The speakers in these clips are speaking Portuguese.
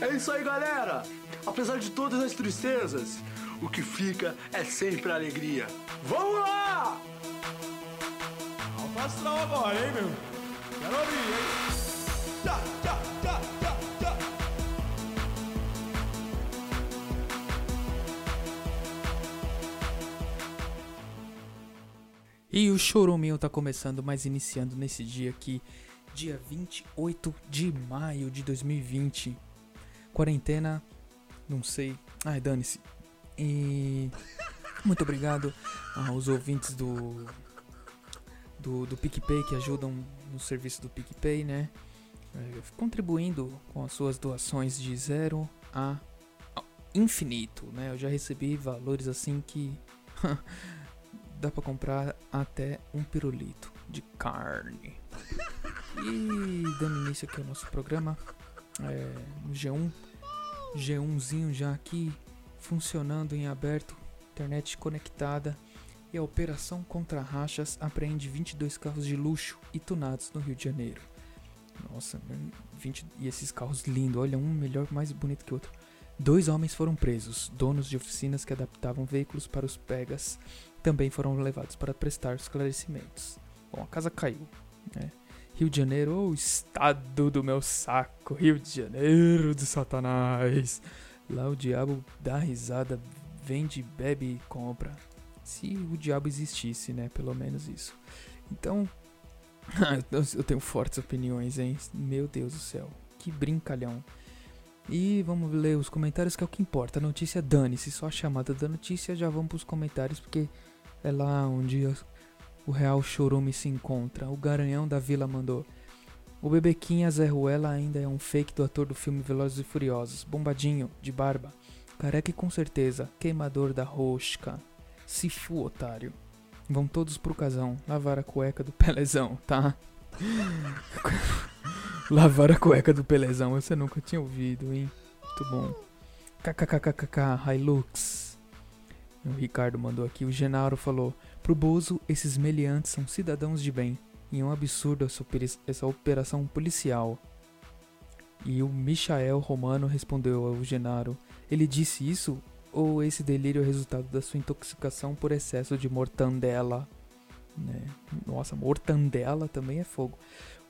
É isso aí, galera! Apesar de todas as tristezas, o que fica é sempre a alegria. Vamos lá! Alto astral agora, hein, meu? Quero ouvir, hein? E o Choruminho tá começando, mas iniciando nesse dia aqui, dia 28 de maio de 2020. Quarentena, não sei. Ai, dane-se. E muito obrigado aos ouvintes do do, do PicPay que ajudam no serviço do PicPay, né? É, contribuindo com as suas doações de zero a infinito, né? Eu já recebi valores assim que dá pra comprar até um pirulito de carne. E dando início aqui ao nosso programa, é, no G1, G1zinho já aqui funcionando em aberto, internet conectada. E a Operação Contra Rachas apreende 22 carros de luxo e tunados no Rio de Janeiro. Nossa, mano, 20, e esses carros lindos, olha, um melhor, mais bonito que o outro. Dois homens foram presos, donos de oficinas que adaptavam veículos para os pegas também foram levados para prestar esclarecimentos. Bom, a casa caiu, né? Rio de Janeiro, o estado do meu saco, Rio de Janeiro de Satanás. Lá o diabo dá risada, vende, bebe e compra. Se o diabo existisse, né? Pelo menos isso. Então, eu tenho fortes opiniões, hein? Meu Deus do céu, que brincalhão. E vamos ler os comentários, que é o que importa. A notícia dane-se, só a chamada da notícia. Já vamos pros comentários, porque é lá onde o real chorume se encontra. O garanhão da vila mandou. O bebequinha Zé Ruela ainda é um fake do ator do filme Velozes e Furiosos. Bombadinho, de barba. Careca e com certeza. Queimador da rosca. Se fu, otário. Vão todos pro casão. Lavar a cueca do Pelezão, tá? Lavar a cueca do Pelezão. Você nunca tinha ouvido, hein? Muito bom. KKKKK, Hilux. O Ricardo mandou aqui. O Genaro falou: Pro Bozo, esses meliantes são cidadãos de bem. E é um absurdo essa, operação policial. E o Michael Romano respondeu ao Genaro: Ele disse isso? Ou esse delírio é resultado da sua intoxicação por excesso de mortandela? Né? Nossa, mortandela também é fogo.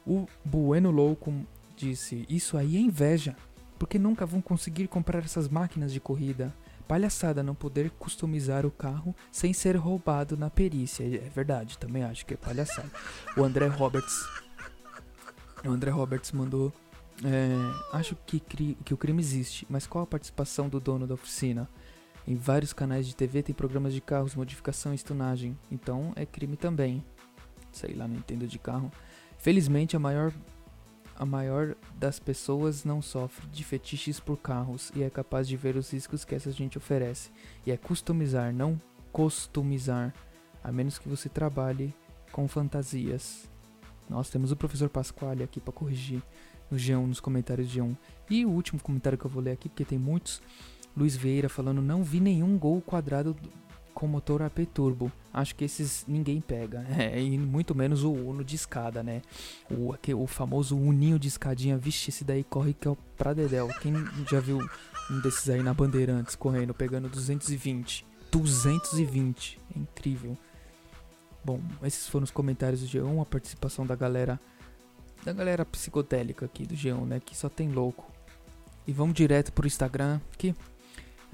O Bueno Louco disse: Isso aí é inveja, porque nunca vão conseguir comprar essas máquinas de corrida. Palhaçada não poder customizar o carro sem ser roubado na perícia. É verdade, também acho que é palhaçada. O André Roberts. O André Roberts mandou. é, acho que, cri- que o crime existe, mas qual a participação do dono da oficina? Em vários canais de TV tem programas de carros, modificação e estunagem. Então é crime também. Sei lá, não entendo de carro. Felizmente a maior a maior das pessoas não sofre de fetiches por carros e é capaz de ver os riscos que essa gente oferece. E é customizar, não customizar, a menos que você trabalhe com fantasias. Nós temos o professor Pasquale aqui para corrigir no G1, nos comentários de G1. E o último comentário que eu vou ler aqui, porque tem muitos. Luiz Vieira falando: Não vi nenhum gol quadrado do- com motor AP Turbo. Acho que esses ninguém pega. É, e muito menos o Uno de escada, né? O, aque- o famoso Uninho de escadinha. Vixe, esse daí corre que é o pra Dedéu. Quem já viu um desses aí na Bandeirantes correndo, pegando 220? 220. É incrível. Bom, esses foram os comentários do G1, a participação da galera. Da galera psicodélica aqui do G1, né? Que só tem louco. E vamos direto pro Instagram, que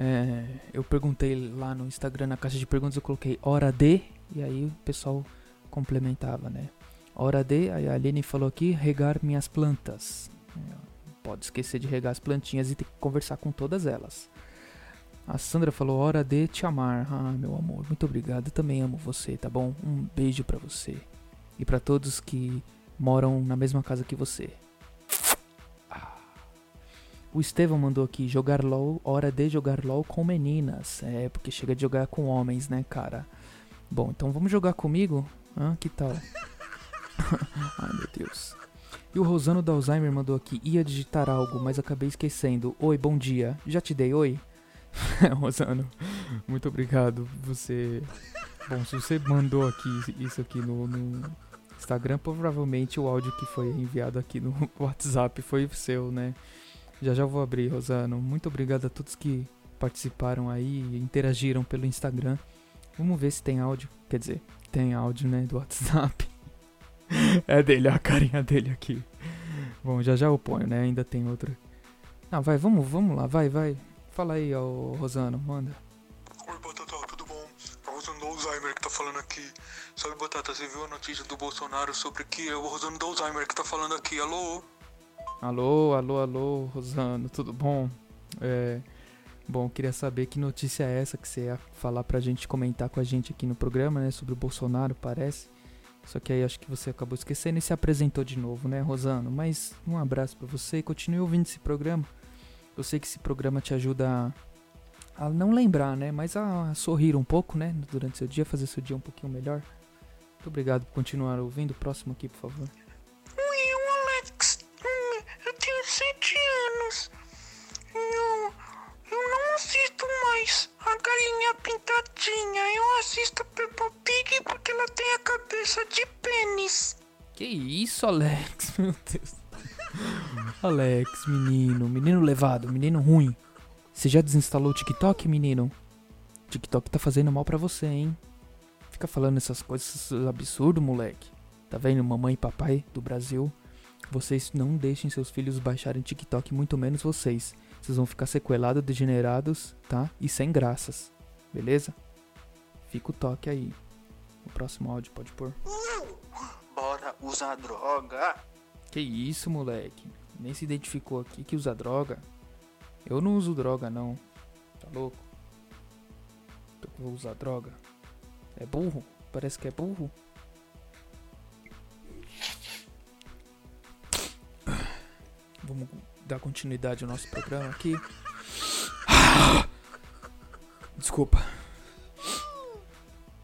é, eu perguntei lá no Instagram, na caixa de perguntas, eu coloquei hora de, e aí o pessoal complementava, né? Hora de, aí a Aline falou aqui, regar minhas plantas. É, Pode esquecer de regar as plantinhas e ter que conversar com todas elas. A Sandra falou, hora de te amar. Ah, meu amor, muito obrigado. Eu também amo você, tá bom? Um beijo pra você. E pra todos que moram na mesma casa que você. O Estevão mandou aqui, jogar LOL, hora de jogar LOL com meninas. É, porque chega de jogar com homens, né, cara? Bom, então vamos jogar comigo? Hã? Que tal? Ai, meu Deus. E o Rosano da Alzheimer mandou aqui, ia digitar algo, mas acabei esquecendo. Oi, bom dia. Já te dei oi? Rosano, muito obrigado. Você. Bom, se você mandou aqui isso aqui no, no Instagram, provavelmente o áudio que foi enviado aqui no WhatsApp foi seu, né? Já já vou abrir, Rosano. Muito obrigado a todos que participaram aí e interagiram pelo Instagram. Vamos ver se tem áudio. Quer dizer, tem áudio, né, do WhatsApp. é dele, a carinha dele aqui. Bom, já já eu ponho, né? Ainda tem outra. Ah, vai, vamos, vamos lá, vai, vai. Fala aí, ó, Rosano, manda. Oi, Batata, tudo bom? É o Rosano do Alzheimer que tá falando aqui. Sabe, Batata, você viu a notícia do Bolsonaro sobre que é o Rosano do Alzheimer que tá falando aqui. Alô? Alô, alô, alô, Rosano, tudo bom? É. Bom, queria saber que notícia é essa que você ia falar pra gente comentar com a gente aqui no programa, né? Sobre o Bolsonaro, parece. Só que aí acho que você acabou esquecendo e se apresentou de novo, né, Rosano? Mas um abraço para você e continue ouvindo esse programa. Eu sei que esse programa te ajuda a, a não lembrar, né? Mas a, a sorrir um pouco, né? Durante seu dia, fazer seu dia um pouquinho melhor. Muito obrigado por continuar ouvindo. Próximo aqui, por favor. Assisto Peppa Pig porque ela tem a cabeça de pênis. Que isso, Alex? Meu Deus. Alex, menino, menino levado, menino ruim. Você já desinstalou o TikTok, menino? TikTok tá fazendo mal pra você, hein? Fica falando essas coisas absurdo, moleque. Tá vendo, mamãe e papai do Brasil? Vocês não deixem seus filhos baixarem TikTok, muito menos vocês. Vocês vão ficar sequelados, degenerados, tá? E sem graças. Beleza? Fica o toque aí. O próximo áudio pode pôr. Bora usar droga. Que isso, moleque? Nem se identificou aqui que usa droga. Eu não uso droga, não. Tá louco? Eu vou usar droga. É burro? Parece que é burro. Vamos dar continuidade ao nosso programa aqui. Desculpa.